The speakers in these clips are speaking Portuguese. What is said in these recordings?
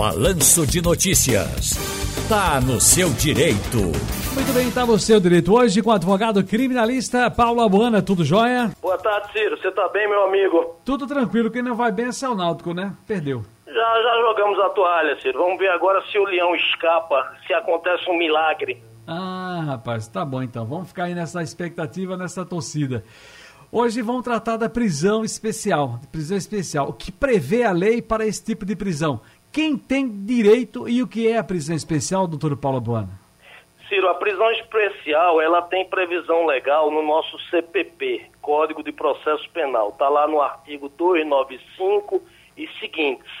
Balanço de Notícias. Tá no seu direito. Muito bem, tá no seu direito. Hoje com o advogado criminalista Paulo Abuana, tudo jóia? Boa tarde, Ciro. Você tá bem, meu amigo? Tudo tranquilo, quem não vai bem é o Náutico, né? Perdeu. Já, já jogamos a toalha, Ciro. Vamos ver agora se o leão escapa, se acontece um milagre. Ah, rapaz, tá bom então. Vamos ficar aí nessa expectativa, nessa torcida. Hoje vamos tratar da prisão especial, prisão especial. O que prevê a lei para esse tipo de prisão? Quem tem direito e o que é a prisão especial, doutor Paulo Buana? Ciro, a prisão especial, ela tem previsão legal no nosso CPP, Código de Processo Penal. Está lá no artigo 295 e seguintes.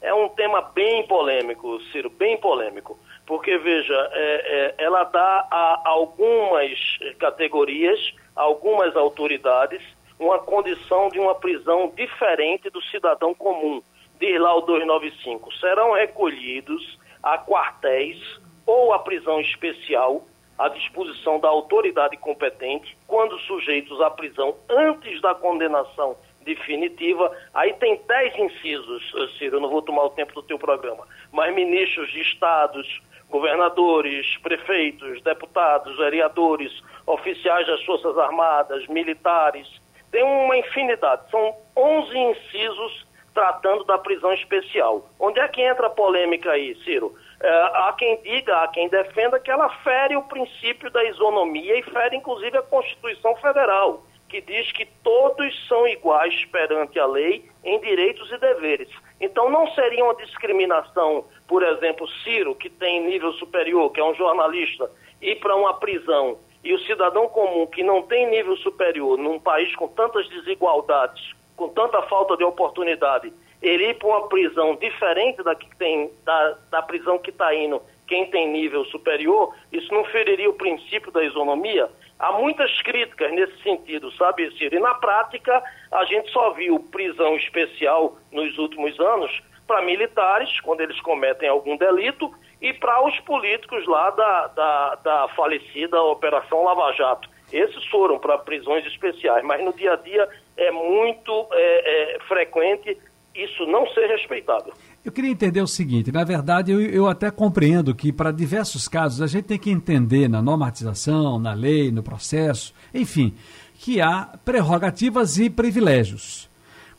É um tema bem polêmico, Ciro, bem polêmico. Porque, veja, é, é, ela dá a algumas categorias algumas autoridades uma condição de uma prisão diferente do cidadão comum. Diz lá o 295. Serão recolhidos a quartéis ou a prisão especial à disposição da autoridade competente quando sujeitos à prisão antes da condenação definitiva. Aí tem dez incisos, Ciro, eu não vou tomar o tempo do teu programa, mas ministros de estados, governadores, prefeitos, deputados, vereadores, oficiais das Forças Armadas, militares, tem uma infinidade. São 11 incisos tratando da prisão especial. Onde é que entra a polêmica aí, Ciro? É, há quem diga, há quem defenda que ela fere o princípio da isonomia e fere inclusive a Constituição Federal, que diz que todos são iguais perante a lei em direitos e deveres. Então não seria uma discriminação, por exemplo, Ciro, que tem nível superior, que é um jornalista, ir para uma prisão e o cidadão comum que não tem nível superior num país com tantas desigualdades, com tanta falta de oportunidade, ele ir para uma prisão diferente da, que tem, da, da prisão que está indo quem tem nível superior, isso não feriria o princípio da isonomia? Há muitas críticas nesse sentido, sabe, Ciro? E na prática, a gente só viu prisão especial nos últimos anos para militares, quando eles cometem algum delito, e para os políticos lá da, da, da falecida Operação Lava Jato. Esses foram para prisões especiais, mas no dia a dia é muito é, é, frequente isso não ser respeitado. Eu queria entender o seguinte: na verdade, eu, eu até compreendo que para diversos casos a gente tem que entender na normatização, na lei, no processo, enfim, que há prerrogativas e privilégios.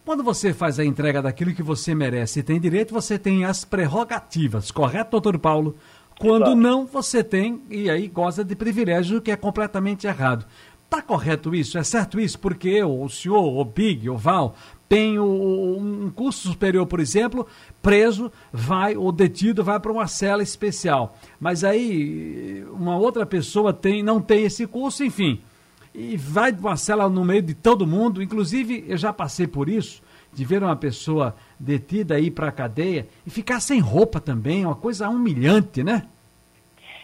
Quando você faz a entrega daquilo que você merece e tem direito, você tem as prerrogativas, correto, doutor Paulo? Quando Exato. não, você tem, e aí goza de privilégio, que é completamente errado. Está correto isso? É certo isso? Porque eu, o senhor, o Big, o Val, tem um curso superior, por exemplo, preso, vai, ou detido, vai para uma cela especial. Mas aí uma outra pessoa tem, não tem esse curso, enfim e vai de uma cela no meio de todo mundo. Inclusive, eu já passei por isso, de ver uma pessoa detida aí para a cadeia e ficar sem roupa também, uma coisa humilhante, né?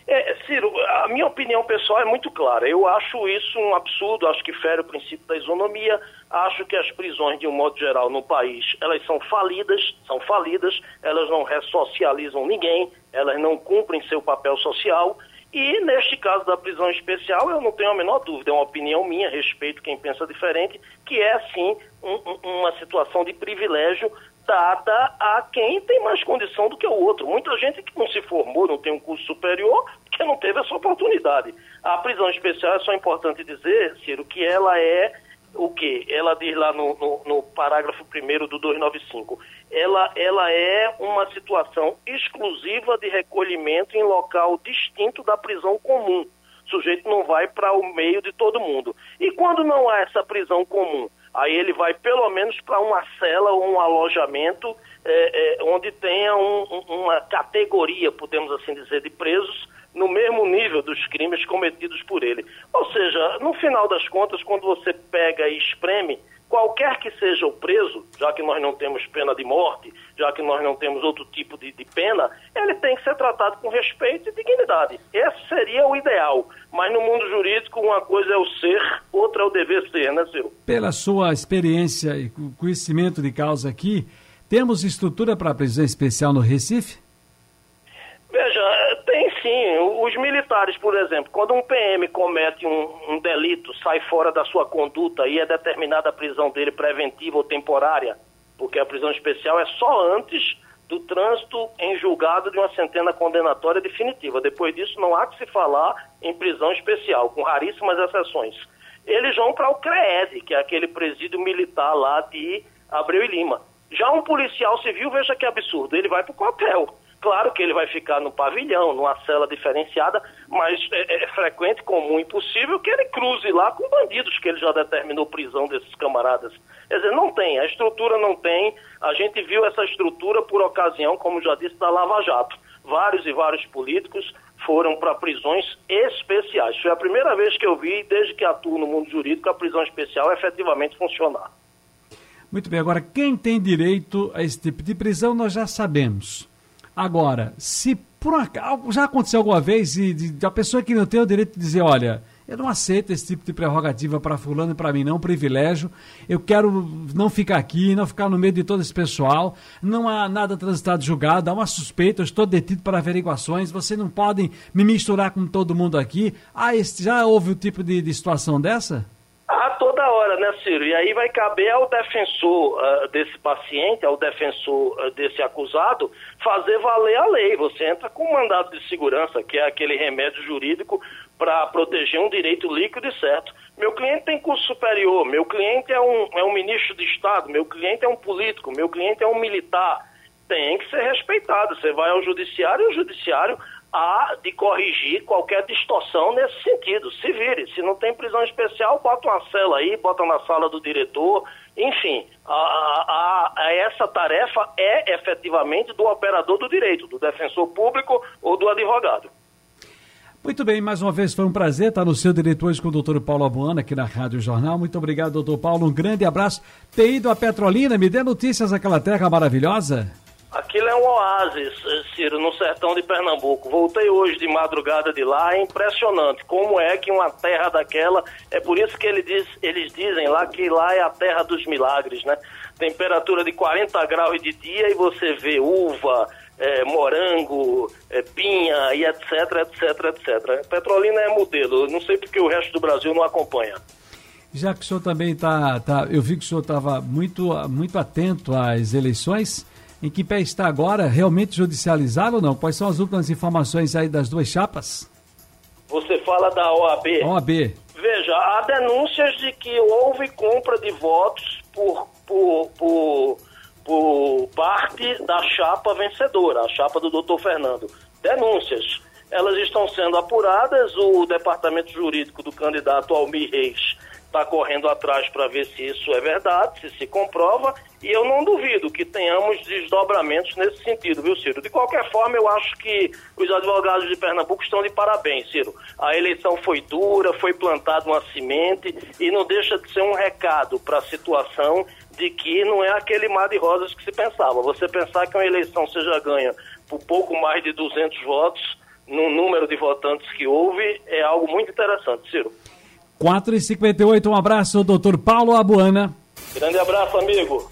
É, Ciro, a minha opinião pessoal é muito clara. Eu acho isso um absurdo, acho que fere o princípio da isonomia, acho que as prisões, de um modo geral, no país, elas são falidas, são falidas, elas não ressocializam ninguém, elas não cumprem seu papel social e neste caso da prisão especial, eu não tenho a menor dúvida, é uma opinião minha, respeito quem pensa diferente, que é sim um, uma situação de privilégio dada a quem tem mais condição do que o outro. Muita gente que não se formou, não tem um curso superior, que não teve essa oportunidade. A prisão especial é só importante dizer, Ciro, que ela é o que? Ela diz lá no, no, no parágrafo 1 do 295. Ela, ela é uma situação exclusiva de recolhimento em local distinto da prisão comum. O sujeito não vai para o meio de todo mundo. E quando não há essa prisão comum? Aí ele vai pelo menos para uma cela ou um alojamento é, é, onde tenha um, uma categoria, podemos assim dizer, de presos no mesmo nível dos crimes cometidos por ele. Ou seja, no final das contas, quando você pega e espreme, qualquer que seja o preso, já que nós não temos pena de morte, já que nós não temos outro tipo de, de pena, ele tem que ser tratado com respeito e dignidade. Esse seria o ideal. Mas no mundo jurídico, uma coisa é o ser, outra é o dever ser, né, Ciro? Pela sua experiência e conhecimento de causa aqui, temos estrutura para prisão especial no Recife? Sim. Os militares, por exemplo, quando um PM comete um, um, delito, sai fora da sua conduta e é determinada a prisão dele preventiva ou temporária, porque a prisão especial é só antes do trânsito em julgado de uma centena condenatória definitiva. Depois disso, não há que se falar em prisão especial, com raríssimas exceções. Eles vão para o CREED, que é aquele presídio militar lá de Abreu e Lima. Já um policial civil, veja que absurdo, ele vai para o quartel. Claro que ele vai ficar no pavilhão, numa cela diferenciada, mas é, é, frequente, comum e possível que ele cruze lá com bandidos, que ele já determinou prisão desses camaradas. Quer dizer, não tem, a estrutura não tem. A gente viu essa estrutura por ocasião, como já disse, da Lava Jato. Vários e vários políticos foram para prisões especiais. Foi a primeira vez que eu vi, desde que atuo no mundo jurídico, a prisão especial efetivamente funcionar. Muito bem, agora quem tem direito a esse tipo de prisão nós já sabemos. Agora, se por acaso já aconteceu alguma vez e de, de a pessoa que não tem o direito de dizer, olha, eu não aceito esse tipo de prerrogativa para fulano e para mim, não, um privilégio. Eu quero não ficar aqui, não ficar no meio de todo esse pessoal. Não há nada transitado julgado, há uma suspeita, eu estou detido para averiguações. Vocês não podem me misturar com todo mundo aqui. Ah, esse, já houve o um tipo de, de situação dessa? Toda hora, né, Ciro? E aí vai caber ao defensor uh, desse paciente, ao defensor uh, desse acusado, fazer valer a lei. Você entra com um mandado de segurança, que é aquele remédio jurídico para proteger um direito líquido e certo. Meu cliente tem curso superior, meu cliente é um, é um ministro de Estado, meu cliente é um político, meu cliente é um militar. Tem que ser respeitado. Você vai ao judiciário e o judiciário há de corrigir qualquer distorção nesse sentido. Se vire, se não tem prisão especial, bota uma cela aí, bota na sala do diretor, enfim, a, a, a essa tarefa é efetivamente do operador do direito, do defensor público ou do advogado. Muito bem, mais uma vez foi um prazer estar no seu diretor com o doutor Paulo Abuana aqui na Rádio Jornal. Muito obrigado, doutor Paulo. Um grande abraço. Ter ido a Petrolina, me dê notícias daquela terra maravilhosa. Aquilo é um oásis, Ciro, no sertão de Pernambuco. Voltei hoje de madrugada de lá, é impressionante como é que uma terra daquela. É por isso que ele diz, eles dizem lá que lá é a terra dos milagres, né? Temperatura de 40 graus de dia e você vê uva, é, morango, é, pinha e etc, etc, etc. Petrolina é modelo, não sei porque o resto do Brasil não acompanha. Já que o senhor também está, tá, eu vi que o senhor estava muito, muito atento às eleições. Em que pé está agora? Realmente judicializado ou não? Quais são as últimas informações aí das duas chapas? Você fala da OAB? OAB. Veja, há denúncias de que houve compra de votos por, por, por, por parte da chapa vencedora, a chapa do doutor Fernando. Denúncias. Elas estão sendo apuradas, o departamento jurídico do candidato Almir Reis está correndo atrás para ver se isso é verdade, se se comprova, e eu não duvido que tenhamos desdobramentos nesse sentido, viu, Ciro? De qualquer forma, eu acho que os advogados de Pernambuco estão de parabéns, Ciro. A eleição foi dura, foi plantada uma semente, e não deixa de ser um recado para a situação de que não é aquele mar de rosas que se pensava. Você pensar que uma eleição seja ganha por pouco mais de 200 votos, no número de votantes que houve, é algo muito interessante, Ciro. 4h58, um abraço, doutor Paulo Abuana. Grande abraço, amigo.